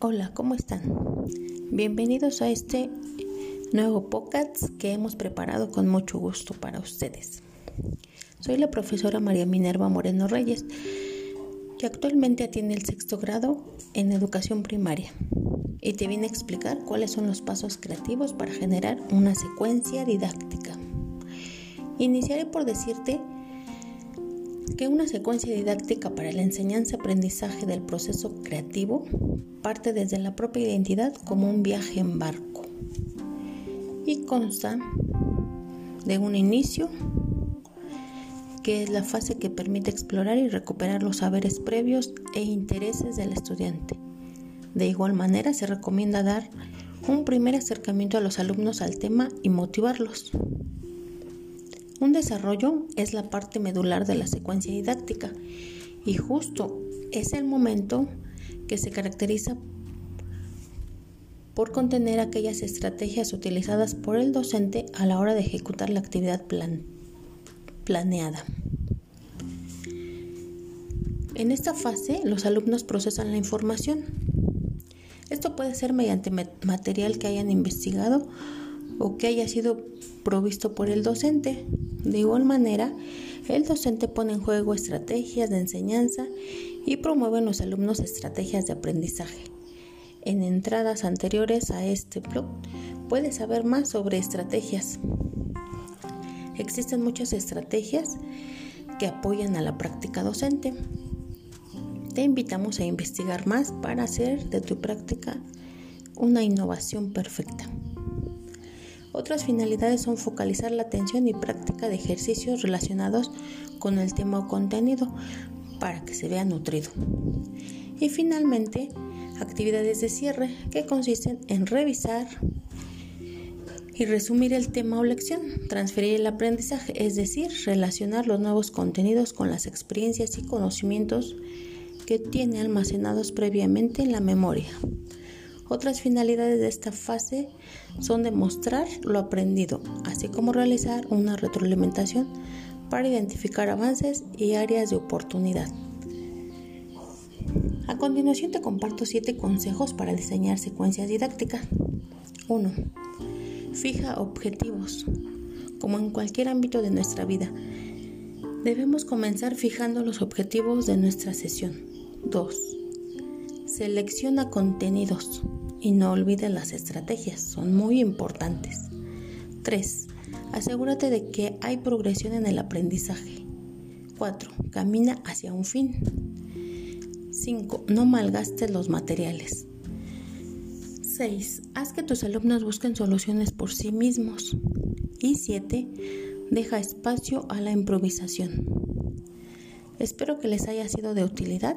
Hola, ¿cómo están? Bienvenidos a este nuevo podcast que hemos preparado con mucho gusto para ustedes. Soy la profesora María Minerva Moreno Reyes, que actualmente atiende el sexto grado en educación primaria y te viene a explicar cuáles son los pasos creativos para generar una secuencia didáctica. Iniciaré por decirte que una secuencia didáctica para la enseñanza-aprendizaje del proceso creativo parte desde la propia identidad como un viaje en barco y consta de un inicio que es la fase que permite explorar y recuperar los saberes previos e intereses del estudiante. De igual manera se recomienda dar un primer acercamiento a los alumnos al tema y motivarlos. Un desarrollo es la parte medular de la secuencia didáctica y justo es el momento que se caracteriza por contener aquellas estrategias utilizadas por el docente a la hora de ejecutar la actividad planeada. En esta fase, los alumnos procesan la información. Esto puede ser mediante material que hayan investigado o que haya sido provisto por el docente. De igual manera, el docente pone en juego estrategias de enseñanza y promueve en los alumnos estrategias de aprendizaje. En entradas anteriores a este blog puedes saber más sobre estrategias. Existen muchas estrategias que apoyan a la práctica docente. Te invitamos a investigar más para hacer de tu práctica una innovación perfecta. Otras finalidades son focalizar la atención y práctica de ejercicios relacionados con el tema o contenido para que se vea nutrido. Y finalmente, actividades de cierre que consisten en revisar y resumir el tema o lección, transferir el aprendizaje, es decir, relacionar los nuevos contenidos con las experiencias y conocimientos que tiene almacenados previamente en la memoria. Otras finalidades de esta fase son demostrar lo aprendido, así como realizar una retroalimentación para identificar avances y áreas de oportunidad. A continuación te comparto 7 consejos para diseñar secuencias didácticas. 1. Fija objetivos. Como en cualquier ámbito de nuestra vida, debemos comenzar fijando los objetivos de nuestra sesión. 2. Selecciona contenidos y no olvides las estrategias, son muy importantes. 3. Asegúrate de que hay progresión en el aprendizaje. 4. Camina hacia un fin. 5. No malgastes los materiales. 6. Haz que tus alumnos busquen soluciones por sí mismos. Y 7. Deja espacio a la improvisación. Espero que les haya sido de utilidad